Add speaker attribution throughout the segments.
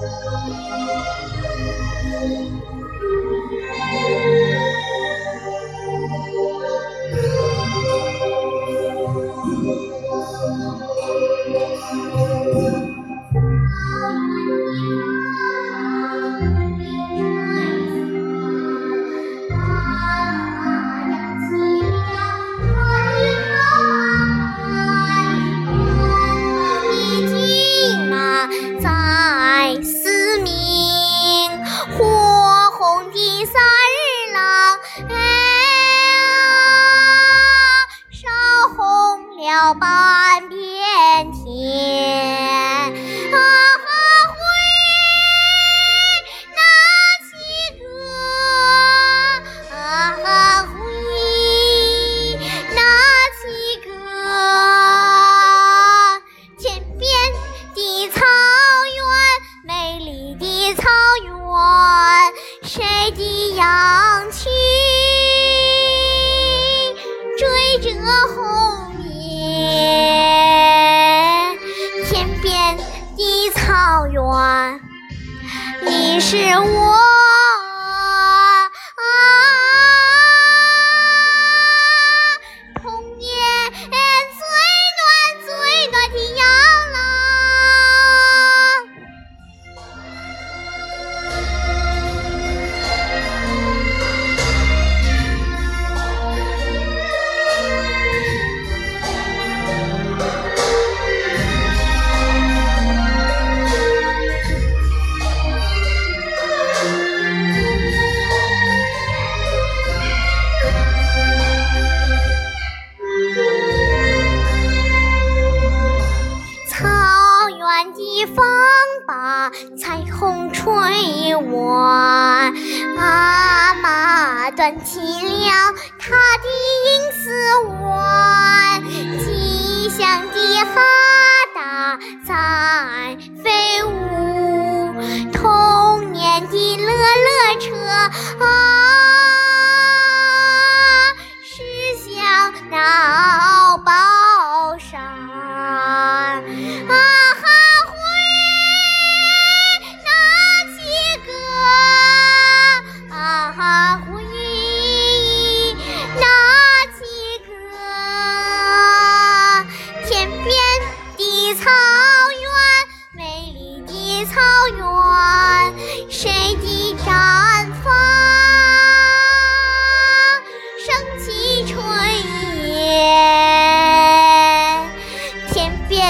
Speaker 1: Thank you. 的萨日朗，哎呀，烧红了半边天。啊哈！挥那起歌，啊哈！挥那起歌，天边的草原，美丽的草原。谁的羊群追着红烟？天边的。草原，你是我。风把彩虹吹弯，妈妈端起了她的银丝碗，吉祥的哈达在飞舞，童年的乐乐车啊，驶向那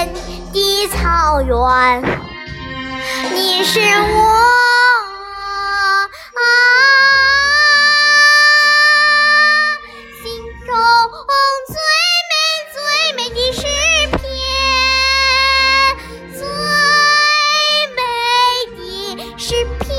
Speaker 1: 的草原你是我。啊心中最美最美的诗篇最美的诗篇。